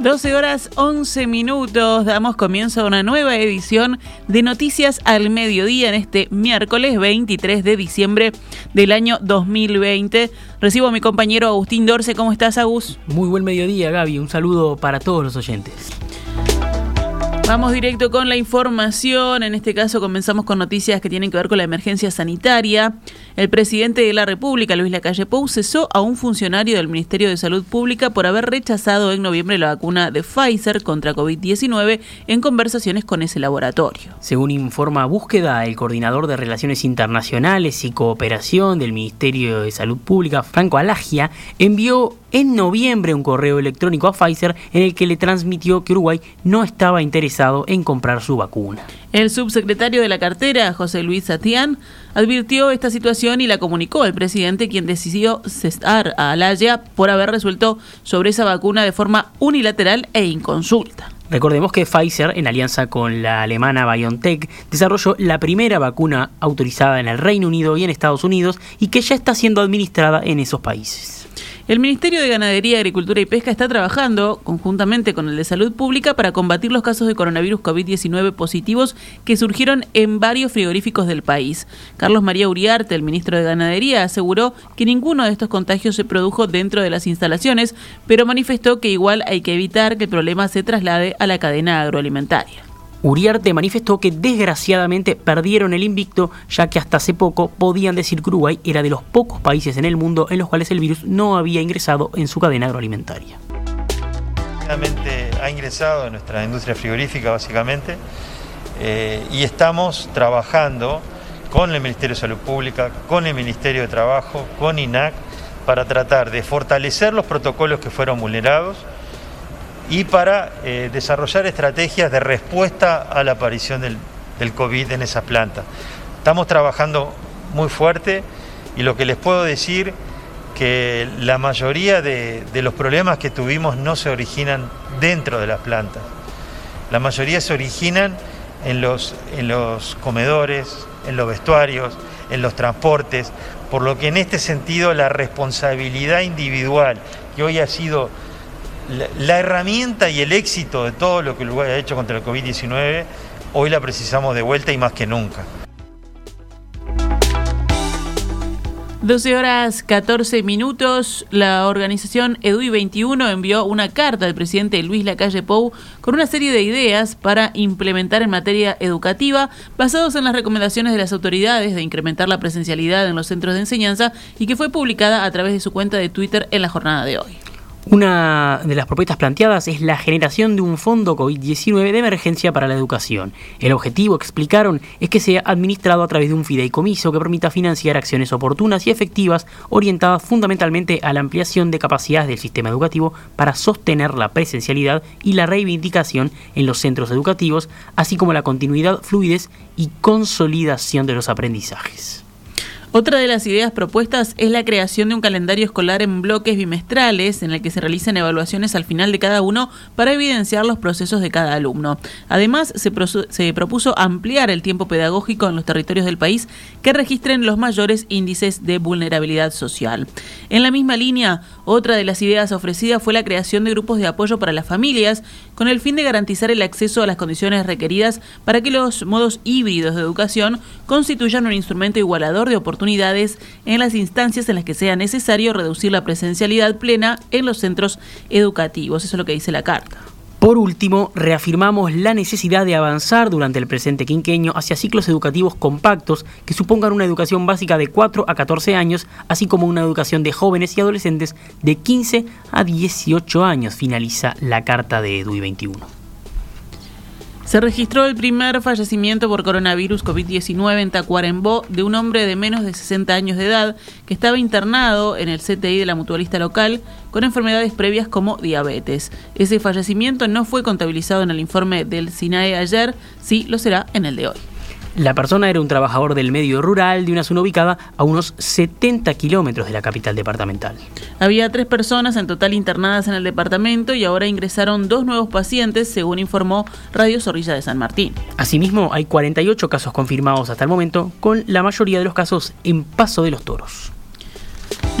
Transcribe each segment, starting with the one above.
12 horas 11 minutos, damos comienzo a una nueva edición de Noticias al Mediodía en este miércoles 23 de diciembre del año 2020. Recibo a mi compañero Agustín Dorce. ¿Cómo estás, Agus? Muy buen mediodía, Gaby. Un saludo para todos los oyentes. Vamos directo con la información. En este caso comenzamos con noticias que tienen que ver con la emergencia sanitaria. El presidente de la República, Luis Lacalle Pou, cesó a un funcionario del Ministerio de Salud Pública por haber rechazado en noviembre la vacuna de Pfizer contra COVID-19 en conversaciones con ese laboratorio. Según informa Búsqueda, el coordinador de Relaciones Internacionales y Cooperación del Ministerio de Salud Pública, Franco Alagia, envió en noviembre un correo electrónico a Pfizer en el que le transmitió que Uruguay no estaba interesado en comprar su vacuna. El subsecretario de la cartera, José Luis Satián, advirtió esta situación y la comunicó al presidente, quien decidió cesar a Alaya por haber resuelto sobre esa vacuna de forma unilateral e inconsulta. Recordemos que Pfizer, en alianza con la alemana BioNTech, desarrolló la primera vacuna autorizada en el Reino Unido y en Estados Unidos y que ya está siendo administrada en esos países. El Ministerio de Ganadería, Agricultura y Pesca está trabajando conjuntamente con el de Salud Pública para combatir los casos de coronavirus COVID-19 positivos que surgieron en varios frigoríficos del país. Carlos María Uriarte, el ministro de Ganadería, aseguró que ninguno de estos contagios se produjo dentro de las instalaciones, pero manifestó que igual hay que evitar que el problema se traslade a la cadena agroalimentaria. Uriarte manifestó que desgraciadamente perdieron el invicto, ya que hasta hace poco podían decir que Uruguay era de los pocos países en el mundo en los cuales el virus no había ingresado en su cadena agroalimentaria. Ha ingresado en nuestra industria frigorífica básicamente eh, y estamos trabajando con el Ministerio de Salud Pública, con el Ministerio de Trabajo, con INAC, para tratar de fortalecer los protocolos que fueron vulnerados y para eh, desarrollar estrategias de respuesta a la aparición del, COVID en esa planta. Estamos trabajando muy fuerte y lo que les puedo decir que la mayoría de, los problemas que tuvimos no se originan dentro de las plantas. La mayoría se originan en los, en los comedores, en los vestuarios, en los transportes, por lo que en este sentido la responsabilidad individual que hoy ha sido la, herramienta y el éxito de todo lo que Uruguay ha hecho contra el COVID-19, hoy la precisamos de vuelta y más que nunca. 12 horas 14 minutos, la organización EDUI 21 envió una carta al presidente Luis Lacalle Pou con una serie de ideas para implementar en materia educativa basados en las recomendaciones de las autoridades de incrementar la presencialidad en los centros de enseñanza y que fue publicada a través de su cuenta de Twitter en la jornada de hoy. Una de las propuestas planteadas es la generación de un fondo COVID-19 de emergencia para la educación. El objetivo, explicaron, es que sea administrado a través de un fideicomiso que permita financiar acciones oportunas y efectivas orientadas fundamentalmente a la ampliación de capacidades del sistema educativo para sostener la presencialidad y la reivindicación en los centros educativos, así como la continuidad, fluidez y consolidación de los aprendizajes. Otra de las ideas propuestas es la creación de un calendario escolar en bloques bimestrales en el que se realicen evaluaciones al final de cada uno para evidenciar los procesos de cada alumno. Además, se, se, propuso ampliar el tiempo pedagógico en los territorios del país que registren los mayores índices de vulnerabilidad social. En la misma línea, otra de las ideas ofrecidas fue la creación de grupos de apoyo para las familias con el fin de garantizar el acceso a las condiciones requeridas para que los modos híbridos de educación constituyan un instrumento igualador de oportunidades en las instancias en las que sea necesario reducir la presencialidad plena en los centros educativos. Eso es lo que dice la carta. Por último, reafirmamos la necesidad de avanzar durante el presente quinquenio hacia ciclos educativos compactos que supongan una educación básica de 4 a 14 años, así como una educación de jóvenes y adolescentes de 15 a 18 años, finaliza la carta de EDUI 21. Se registró el primer fallecimiento por coronavirus COVID-19 en Tacuarembó de un hombre de menos de 60 años de edad que estaba internado en el CTI de la mutualista local con enfermedades previas como diabetes. Ese fallecimiento no fue contabilizado en el informe del SINAE ayer, sí lo será en el de hoy. La persona era un trabajador del medio rural de una zona ubicada a unos 70 kilómetros de la capital departamental. Había tres personas en total internadas en el departamento y ahora ingresaron dos nuevos pacientes, según informó Radio Zorrilla de San Martín. Asimismo, hay 48 casos confirmados hasta el momento, con la mayoría de los casos en Paso de los Toros.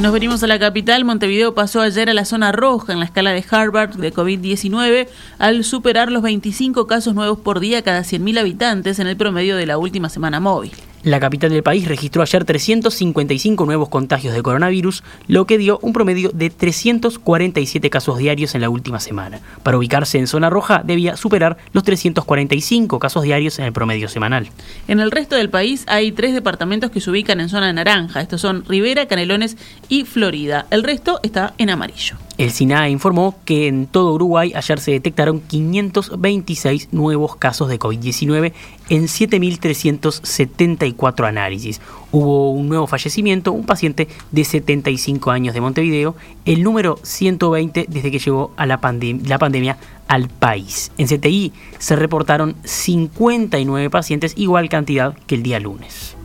Nos venimos a la capital. Montevideo pasó ayer a la zona roja en la escala de Harvard de COVID-19 al superar los 25 casos nuevos por día cada 100.000 habitantes en el promedio de la última semana móvil. La capital del país registró ayer 355 nuevos contagios de coronavirus, lo que dio un promedio de 347 casos diarios en la última semana. Para ubicarse en zona roja debía superar los 345 casos diarios en el promedio semanal. En el resto del país hay tres departamentos que se ubican en zona naranja. Estos son Rivera, Canelones y Florida. El resto está en amarillo. El SINAE informó que en todo Uruguay ayer se detectaron 526 nuevos casos de COVID-19 en 7.374 análisis. Hubo un nuevo fallecimiento, un paciente de 75 años de Montevideo, el número 120 desde que llegó a la, la pandemia al país. En CTI se reportaron 59 pacientes, igual cantidad que el día lunes.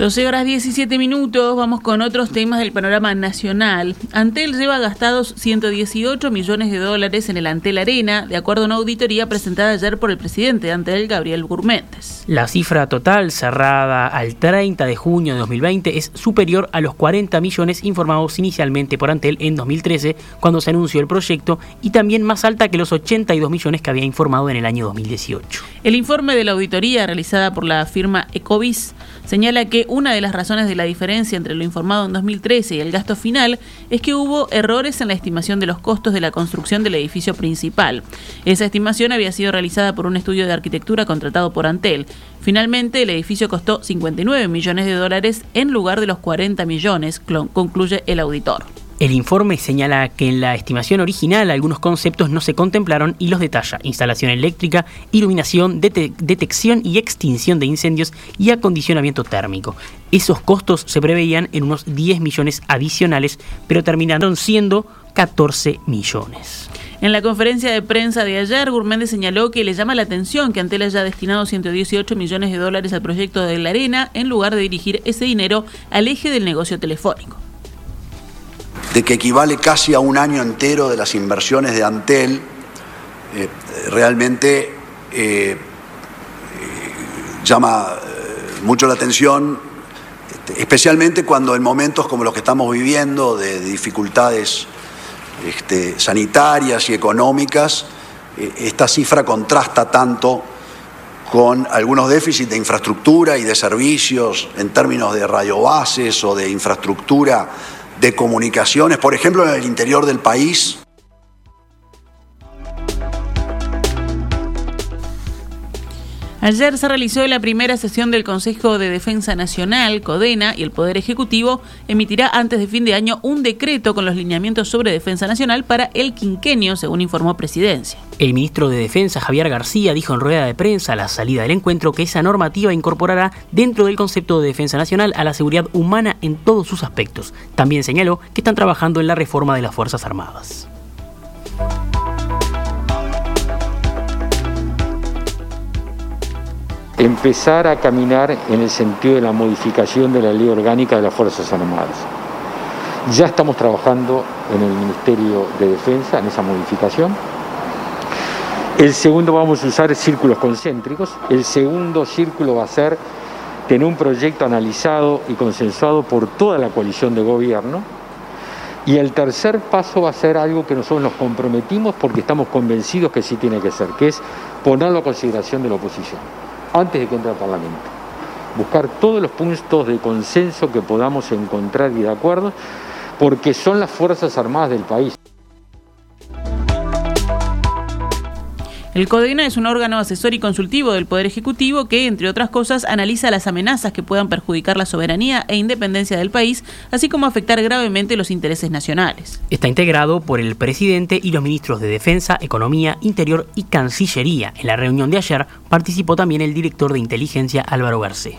12 horas 17 minutos, vamos con otros temas del panorama nacional. Antel lleva gastados 118 millones de dólares en el Antel Arena, de acuerdo a una auditoría presentada ayer por el presidente de Antel, Gabriel Gourmetes. La cifra total cerrada al 30 de junio de 2020 es superior a los 40 millones informados inicialmente por Antel en 2013, cuando se anunció el proyecto, y también más alta que los 82 millones que había informado en el año 2018. El informe de la auditoría realizada por la firma Ecovis señala que una de las razones de la diferencia entre lo informado en 2013 y el gasto final es que hubo errores en la estimación de los costos de la construcción del edificio principal. Esa estimación había sido realizada por un estudio de arquitectura contratado por Antel. Finalmente, el edificio costó 59 millones de dólares en lugar de los 40 millones, concluye el auditor. El informe señala que en la estimación original algunos conceptos no se contemplaron y los detalla. Instalación eléctrica, iluminación, detección y extinción de incendios y acondicionamiento térmico. Esos costos se preveían en unos 10 millones adicionales, pero terminaron siendo 14 millones. En la conferencia de prensa de ayer, Gourméndez señaló que le llama la atención que Antel haya destinado 118 millones de dólares al proyecto de la arena en lugar de dirigir ese dinero al eje del negocio telefónico de que equivale casi a un año entero de las inversiones de Antel, eh, realmente eh, eh, llama mucho la atención, especialmente cuando en momentos como los que estamos viviendo, de, dificultades este, sanitarias y económicas, esta cifra contrasta tanto con algunos déficits de infraestructura y de servicios en términos de radiobases o de infraestructura de comunicaciones, por ejemplo, en el interior del país. Ayer se realizó la primera sesión del Consejo de Defensa Nacional, CODENA, y el Poder Ejecutivo emitirá antes de fin de año un decreto con los lineamientos sobre defensa nacional para el quinquenio, según informó Presidencia. El ministro de Defensa, Javier García, dijo en rueda de prensa a la salida del encuentro que esa normativa incorporará dentro del concepto de defensa nacional a la seguridad humana en todos sus aspectos. También señaló que están trabajando en la reforma de las Fuerzas Armadas. Empezar a caminar en el sentido de la modificación de la ley orgánica de las Fuerzas Armadas. Ya estamos trabajando en el Ministerio de Defensa en esa modificación. El segundo vamos a usar círculos concéntricos. El segundo círculo va a ser tener un proyecto analizado y consensuado por toda la coalición de gobierno. Y el tercer paso va a ser algo que nosotros nos comprometimos porque estamos convencidos que sí tiene que ser, que es ponerlo a consideración de la oposición antes de que entre al Parlamento. Buscar todos los puntos de consenso que podamos encontrar y de acuerdo, porque son las Fuerzas Armadas del país. El CODENA es un órgano asesor y consultivo del Poder Ejecutivo que, entre otras cosas, analiza las amenazas que puedan perjudicar la soberanía e independencia del país, así como afectar gravemente los intereses nacionales. Está integrado por el presidente y los ministros de Defensa, Economía, Interior y Cancillería. En la reunión de ayer participó también el director de inteligencia Álvaro Garcés.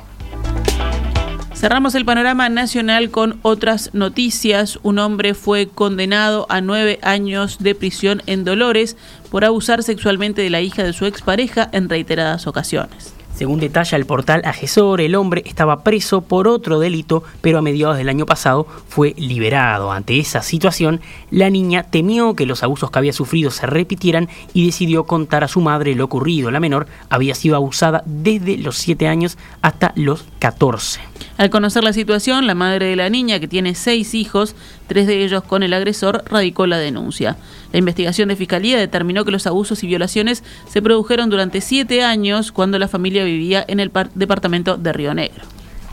Cerramos el panorama nacional con otras noticias. Un hombre fue condenado a nueve años de prisión en Dolores por abusar sexualmente de la hija de su expareja en reiteradas ocasiones. Según detalla el portal Agesor, el hombre estaba preso por otro delito, pero a mediados del año pasado fue liberado. Ante esa situación, la niña temió que los abusos que había sufrido se repitieran y decidió contar a su madre lo ocurrido. La menor había sido abusada desde los 7 años hasta los 14. Al conocer la situación, la madre de la niña, que tiene seis hijos, tres de ellos con el agresor, radicó la denuncia. La investigación de Fiscalía determinó que los abusos y violaciones se produjeron durante siete años cuando la familia vivía en el departamento de Río Negro.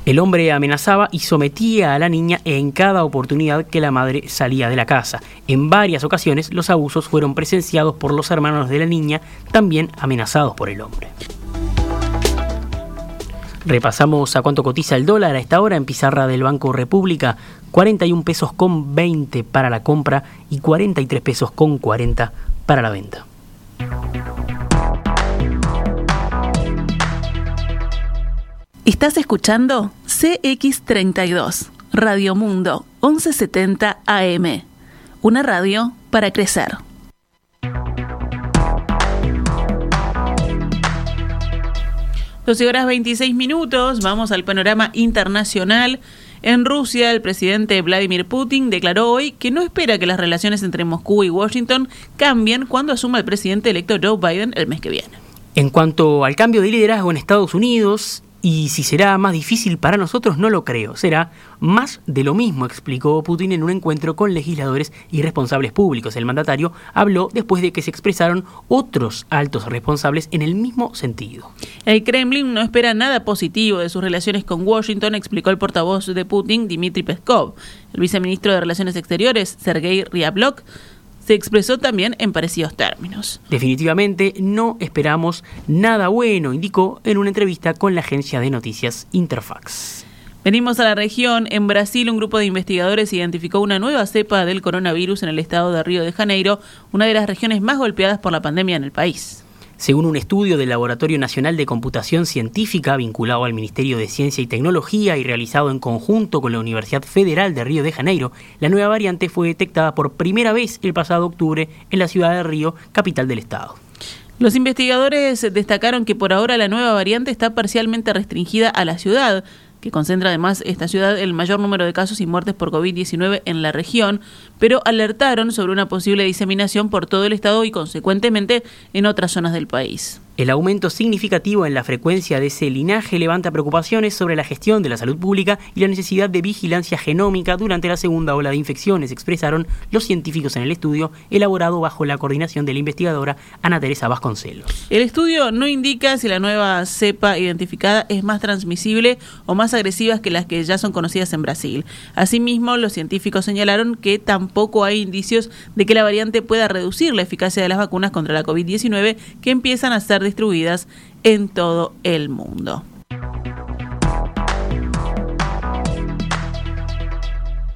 El hombre amenazaba y sometía a la niña en cada oportunidad que la madre salía de la casa. En varias ocasiones los abusos fueron presenciados por los hermanos de la niña, también amenazados por el hombre. Repasamos a cuánto cotiza el dólar a esta hora en pizarra del Banco República. 41 pesos con 20 para la compra y 43 pesos con 40 para la venta. Estás escuchando CX32, Radio Mundo 1170 AM. Una radio para crecer. 12 horas 26 minutos, vamos al panorama internacional. En Rusia, el presidente Vladimir Putin declaró hoy que no espera que las relaciones entre Moscú y Washington cambien cuando asuma el presidente electo Joe Biden el mes que viene. En cuanto al cambio de liderazgo en Estados Unidos, y si será más difícil para nosotros, no lo creo. Será más de lo mismo, explicó Putin en un encuentro con legisladores y responsables públicos. El mandatario habló después de que se expresaron otros altos responsables en el mismo sentido. El Kremlin no espera nada positivo de sus relaciones con Washington, explicó el portavoz de Putin, Dmitry Peskov. El viceministro de Relaciones Exteriores, Sergei Ryablok, se expresó también en parecidos términos. Definitivamente no esperamos nada bueno, indicó en una entrevista con la agencia de noticias Interfax. Venimos a la región. En Brasil, un grupo de investigadores identificó una nueva cepa del coronavirus en el estado de Río de Janeiro, una de las regiones más golpeadas por la pandemia en el país. Según un estudio del Laboratorio Nacional de Computación Científica vinculado al Ministerio de Ciencia y Tecnología y realizado en conjunto con la Universidad Federal de Río de Janeiro, la nueva variante fue detectada por primera vez el pasado octubre en la ciudad de Río, capital del estado. Los investigadores destacaron que por ahora la nueva variante está parcialmente restringida a la ciudad, que concentra además esta ciudad el mayor número de casos y muertes por COVID-19 en la región, pero alertaron sobre una posible diseminación por todo el estado y consecuentemente en otras zonas del país. El aumento significativo en la frecuencia de ese linaje levanta preocupaciones sobre la gestión de la salud pública y la necesidad de vigilancia genómica durante la segunda ola de infecciones, expresaron los científicos en el estudio elaborado bajo la coordinación de la investigadora Ana Teresa Vasconcelos. El estudio no indica si la nueva cepa identificada es más transmisible o más agresiva que las que ya son conocidas en Brasil. Asimismo, los científicos señalaron que tampoco hay indicios de que la variante pueda reducir la eficacia de las vacunas contra la COVID-19 que empiezan a ser distribuidas en todo el mundo.